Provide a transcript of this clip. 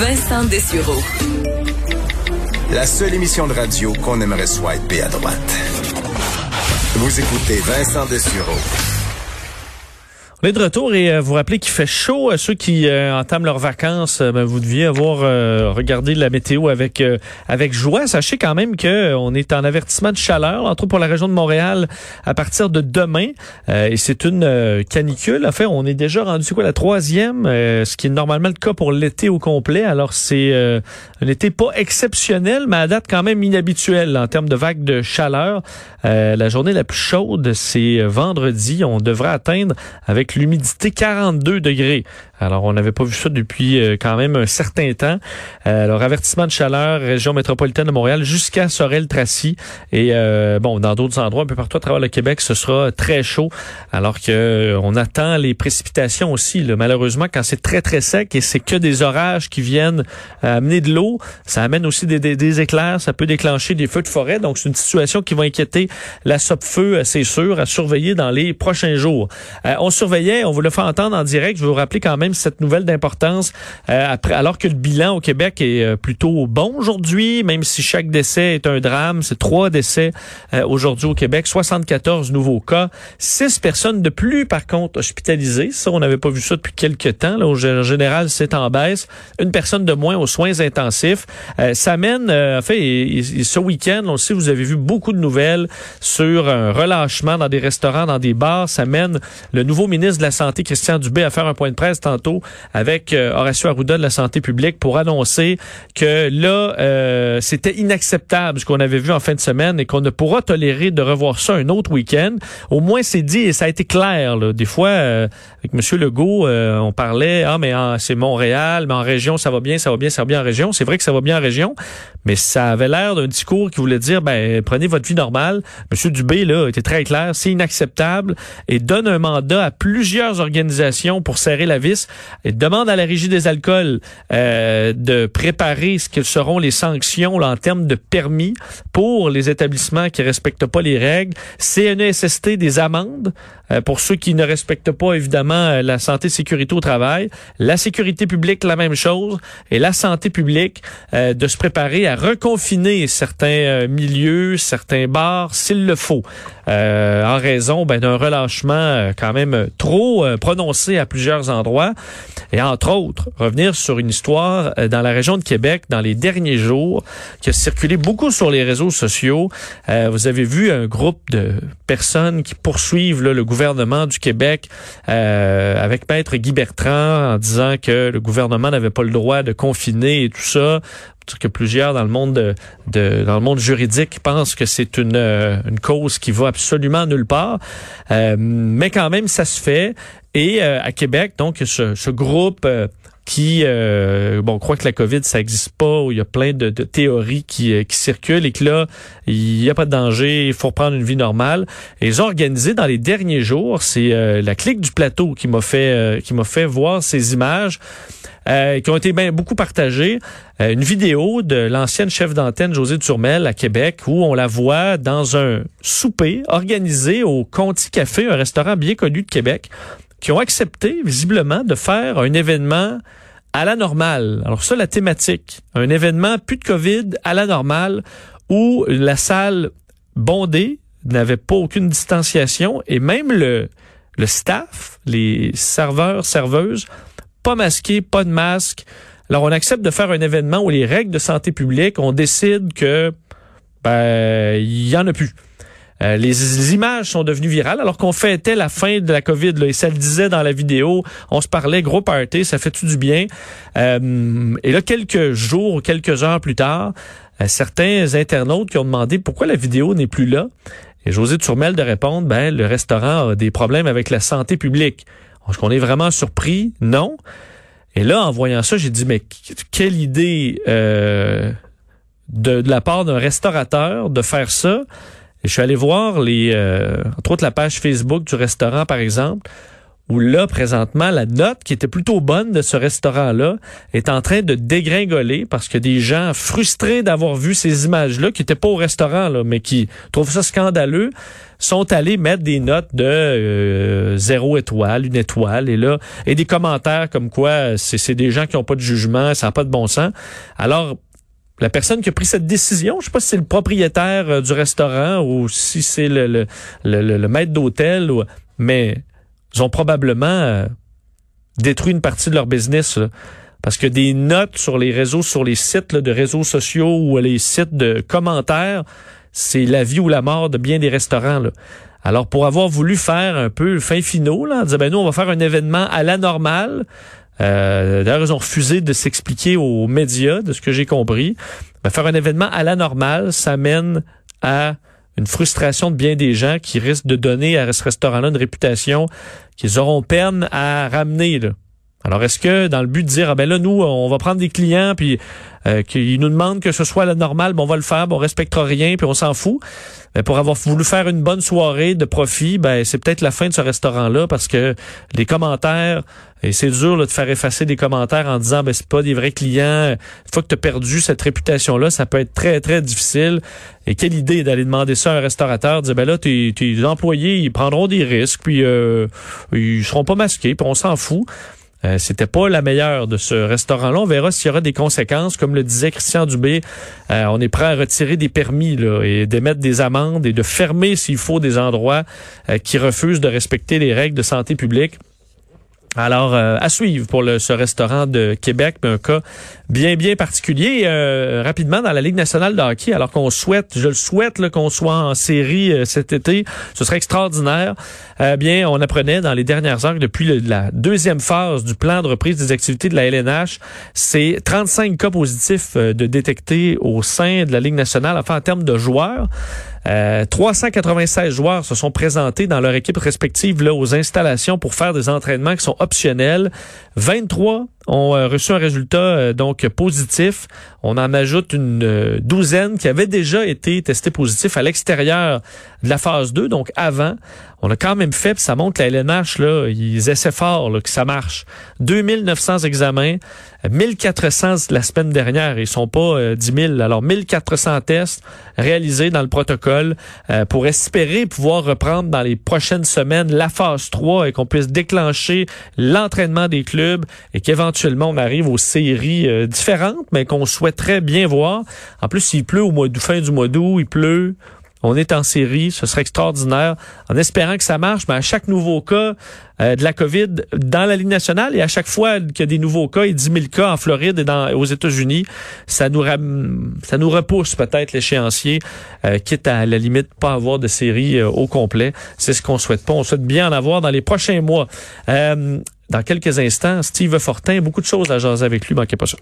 Vincent Dessureau. La seule émission de radio qu'on aimerait swiper à droite. Vous écoutez Vincent Dessureau. On est de retour et euh, vous rappelez qu'il fait chaud. Ceux qui euh, entament leurs vacances, euh, ben, vous deviez avoir regardé la météo avec avec joie. Sachez quand même que on est en avertissement de chaleur, entre autres pour la région de Montréal, à partir de demain. et c'est une canicule. En fait, on est déjà rendu c'est quoi la troisième, ce qui est normalement le cas pour l'été au complet. Alors c'est un été pas exceptionnel, mais à date quand même inhabituel en termes de vagues de chaleur. la journée la plus chaude, c'est vendredi. On devrait atteindre avec l'humidité 42 degrés. Alors, on n'avait pas vu ça depuis euh, quand même un certain temps. Euh, alors, avertissement de chaleur, région métropolitaine de Montréal jusqu'à Sorel-Tracy. Et euh, bon, dans d'autres endroits, un peu partout à travers le Québec, ce sera très chaud. Alors que on attend les précipitations aussi. Malheureusement, quand c'est très, très sec et c'est que des orages qui viennent amener de l'eau, ça amène aussi des, éclairs, ça peut déclencher des feux de forêt. Donc, c'est une situation qui va inquiéter la SOP-feu, c'est sûr, à surveiller dans les prochains jours. on surveillait, on vous le fait entendre en direct. Je vais vous rappeler quand même cette nouvelle d'importance euh, après, alors que le bilan au Québec est euh, plutôt bon aujourd'hui, même si chaque décès est un drame. C'est trois décès euh, aujourd'hui au Québec, 74 nouveaux cas, six personnes de plus par contre hospitalisées. Ça, on n'avait pas vu ça depuis quelques temps. Là, au général, c'est en baisse. Une personne de moins aux soins intensifs. ça mène, en fait, ce week-end, on sait, vous avez vu beaucoup de nouvelles sur un relâchement dans des restaurants, dans des bars. Ça mène le nouveau ministre de la Santé, Christian Dubé, à faire un point de presse avec euh, Horacio Arruda de la santé publique pour annoncer que là, euh, c'était inacceptable ce qu'on avait vu en fin de semaine et qu'on ne pourra tolérer de revoir ça un autre week-end. Au moins, c'est dit et ça a été clair. Là. Des fois, euh, avec M. Legault, on parlait, ah, mais c'est Montréal, mais en région, ça va bien, ça va bien, ça va bien en région. C'est vrai que ça va bien en région, mais ça avait l'air d'un discours qui voulait dire, ben, prenez votre vie normale. M. Dubé, là, était très clair, c'est inacceptable et donne un mandat à plusieurs organisations pour serrer la vis demande à la Régie des alcools euh, de préparer ce que seront les sanctions en termes de permis pour les établissements qui respectent pas les règles. CNESST des amendes euh, pour ceux qui ne respectent pas évidemment euh, la santé sécurité au travail. La sécurité publique, la même chose. Et la santé publique de se préparer à reconfiner certains milieux, certains bars s'il le faut. en raison ben, d'un relâchement quand même trop prononcé à plusieurs endroits. Et entre autres, revenir sur une histoire euh, dans la région de Québec dans les derniers jours qui a circulé beaucoup sur les réseaux sociaux. Euh, vous avez vu un groupe de personnes qui poursuivent le gouvernement du Québec euh, avec Maître Guy Bertrand en disant que le gouvernement n'avait pas le droit de confiner et tout ça que plusieurs dans le monde de, dans le monde juridique pensent que c'est une cause qui va absolument nulle part. mais quand même, ça se fait. Et euh, à Québec, donc, ce, ce groupe euh, qui, euh, bon, croit que la COVID, ça n'existe pas, où il y a plein de, de théories qui, qui, circulent et que là, il n'y a pas de danger, il faut reprendre une vie normale. Et ils ont organisé dans les derniers jours, c'est la clique du plateau qui m'a fait, qui m'a fait voir ces images. qui ont été bien beaucoup partagées. une vidéo de l'ancienne chef d'antenne José Turmel à Québec où on la voit dans un souper organisé au Conti Café, un restaurant bien connu de Québec qui ont accepté visiblement de faire un événement à la normale. Alors ça, la thématique, un événement plus de COVID à la normale où la salle bondée n'avait pas aucune distanciation et même le, le staff, les serveurs, serveuses, pas masqués, pas de masque. Alors on accepte de faire un événement où les règles de santé publique, on décide que ben il y en a plus. Euh, les, images sont devenues virales alors qu'on fêtait la fin de la COVID là, et ça le disait dans la vidéo. On se parlait gros party, ça fait tout du bien? Euh, et là, quelques jours, quelques heures plus tard, euh, certains internautes qui ont demandé pourquoi la vidéo n'est plus là. Et José Turmel de répondre, ben le restaurant a des problèmes avec la santé publique. Est-ce qu'on est vraiment surpris? Non. Et là, en voyant ça, j'ai dit, mais quelle idée de, de la part d'un restaurateur de faire ça? Je suis allé voir les, euh, entre autres la page Facebook du restaurant, par exemple, où là, présentement, la note qui était plutôt bonne de ce restaurant-là est en train de dégringoler parce que des gens frustrés d'avoir vu ces images-là, qui n'étaient pas au restaurant, là, mais qui trouvent ça scandaleux, sont allés mettre des notes de euh, zéro étoile, une étoile, et là, et des commentaires comme quoi c'est des gens qui n'ont pas de jugement, ça n'a pas de bon sens. Alors, la personne qui a pris cette décision, je sais pas si c'est le propriétaire euh, du restaurant ou si c'est le, le, le, maître d'hôtel, mais ils ont probablement euh, détruit une partie de leur business. parce que des notes sur les réseaux, sur les sites de réseaux sociaux ou les sites de commentaires, c'est la vie ou la mort de bien des restaurants. Alors, pour avoir voulu faire un peu le fin finaux, là, on ben nous, on va faire un événement à la normale. Euh, D'ailleurs, ils ont refusé de s'expliquer aux médias, de ce que j'ai compris. Ben, faire un événement à la normale, ça mène à une frustration de bien des gens qui risquent de donner à ce restaurant-là une réputation qu'ils auront peine à ramener. Alors, est-ce que dans le but de dire, ah ben là, nous, on va prendre des clients, puis euh, qu'ils nous demandent que ce soit la normale, ben on va le faire, ben on respectera rien, puis on s'en fout. Mais pour avoir voulu faire une bonne soirée de profit, ben c'est peut-être la fin de ce restaurant-là, parce que les commentaires, et c'est dur de faire effacer des commentaires en disant, ben c'est pas des vrais clients. Une fois que tu perdu cette réputation-là, ça peut être très, très difficile. Et quelle idée d'aller demander ça à un restaurateur, dire, ben là, tes, tes employés, ils prendront des risques, puis euh, ils seront pas masqués, puis on s'en fout. Euh, c'était pas la meilleure de ce restaurant-là. On verra s'il y aura des conséquences. Comme le disait Christian Dubé, euh, on est prêt à retirer des permis là, et d'émettre des amendes et de fermer s'il faut des endroits euh, qui refusent de respecter les règles de santé publique. Alors, euh, à suivre pour ce restaurant de Québec, mais un cas bien, bien particulier. Euh, rapidement, dans la Ligue nationale de hockey, alors qu'on souhaite, je le souhaite, qu'on soit en série euh, cet été, ce serait extraordinaire. bien, on apprenait dans les dernières heures depuis la deuxième phase du plan de reprise des activités de la LNH, c'est 35 cas positifs de détectés au sein de la Ligue nationale, enfin en termes de joueurs. 396 joueurs se sont présentés dans leur équipe respective là, aux installations pour faire des entraînements qui sont optionnels. 23 ont euh, reçu un résultat euh, donc positif. On en ajoute une euh, douzaine qui avaient déjà été testés positifs à l'extérieur de la phase 2, donc avant. On a quand même fait, ça montre que la LNH, là, ils essaient fort là, que ça marche. 2900 examens, 1400 la semaine dernière, ils sont pas 10 000. Alors 1400 tests réalisés dans le protocole pour espérer pouvoir reprendre dans les prochaines semaines la phase 3 et qu'on puisse déclencher l'entraînement des clubs et qu'éventuellement on arrive aux séries euh, différentes, mais qu'on souhaiterait bien voir. En plus, il pleut au mois fin du mois d'août, il pleut. On est en série, ce serait extraordinaire, en espérant que ça marche, mais à chaque nouveau cas euh, de la COVID dans la Ligue nationale, et à chaque fois qu'il y a des nouveaux cas, et 10 000 cas en Floride et dans, aux États-Unis, ça nous, ça nous repousse peut-être l'échéancier, euh, quitte à, la limite pas avoir de série au complet. C'est ce qu'on souhaite pas. On souhaite bien en avoir dans les prochains mois dans quelques instants, Steve Fortin, beaucoup de choses à jaser avec lui, manquez pas ça.